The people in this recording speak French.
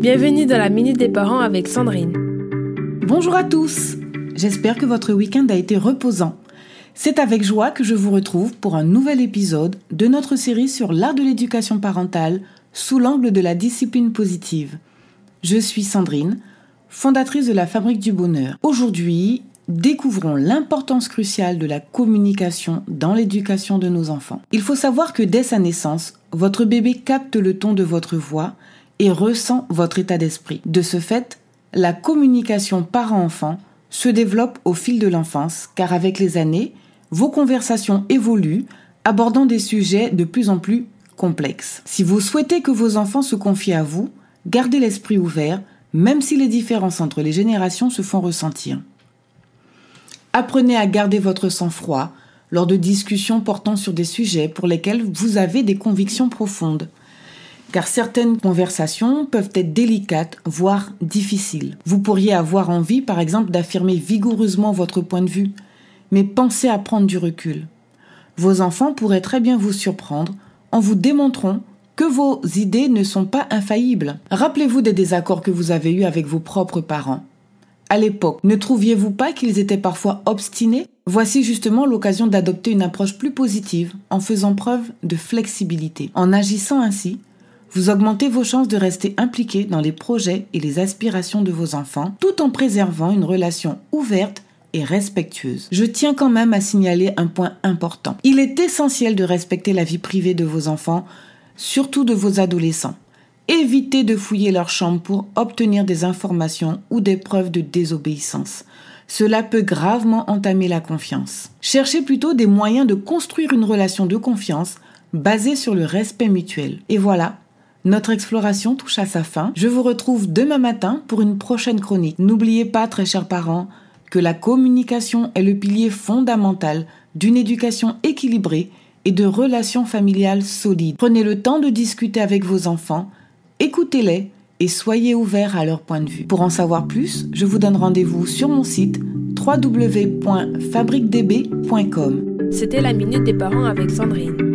Bienvenue dans la Minute des Parents avec Sandrine. Bonjour à tous J'espère que votre week-end a été reposant. C'est avec joie que je vous retrouve pour un nouvel épisode de notre série sur l'art de l'éducation parentale sous l'angle de la discipline positive. Je suis Sandrine, fondatrice de la Fabrique du Bonheur. Aujourd'hui, découvrons l'importance cruciale de la communication dans l'éducation de nos enfants. Il faut savoir que dès sa naissance, votre bébé capte le ton de votre voix et ressent votre état d'esprit. De ce fait, la communication parent-enfant se développe au fil de l'enfance car avec les années, vos conversations évoluent abordant des sujets de plus en plus complexes. Si vous souhaitez que vos enfants se confient à vous, gardez l'esprit ouvert même si les différences entre les générations se font ressentir. Apprenez à garder votre sang-froid lors de discussions portant sur des sujets pour lesquels vous avez des convictions profondes. Car certaines conversations peuvent être délicates, voire difficiles. Vous pourriez avoir envie, par exemple, d'affirmer vigoureusement votre point de vue, mais pensez à prendre du recul. Vos enfants pourraient très bien vous surprendre en vous démontrant que vos idées ne sont pas infaillibles. Rappelez-vous des désaccords que vous avez eus avec vos propres parents à l'époque, ne trouviez-vous pas qu'ils étaient parfois obstinés? Voici justement l'occasion d'adopter une approche plus positive en faisant preuve de flexibilité. En agissant ainsi, vous augmentez vos chances de rester impliqué dans les projets et les aspirations de vos enfants tout en préservant une relation ouverte et respectueuse. Je tiens quand même à signaler un point important. Il est essentiel de respecter la vie privée de vos enfants, surtout de vos adolescents. Évitez de fouiller leur chambre pour obtenir des informations ou des preuves de désobéissance. Cela peut gravement entamer la confiance. Cherchez plutôt des moyens de construire une relation de confiance basée sur le respect mutuel. Et voilà, notre exploration touche à sa fin. Je vous retrouve demain matin pour une prochaine chronique. N'oubliez pas, très chers parents, que la communication est le pilier fondamental d'une éducation équilibrée et de relations familiales solides. Prenez le temps de discuter avec vos enfants écoutez-les et soyez ouverts à leur point de vue. Pour en savoir plus, je vous donne rendez-vous sur mon site www.fabriquedb.com. C'était la Minute des Parents avec Sandrine.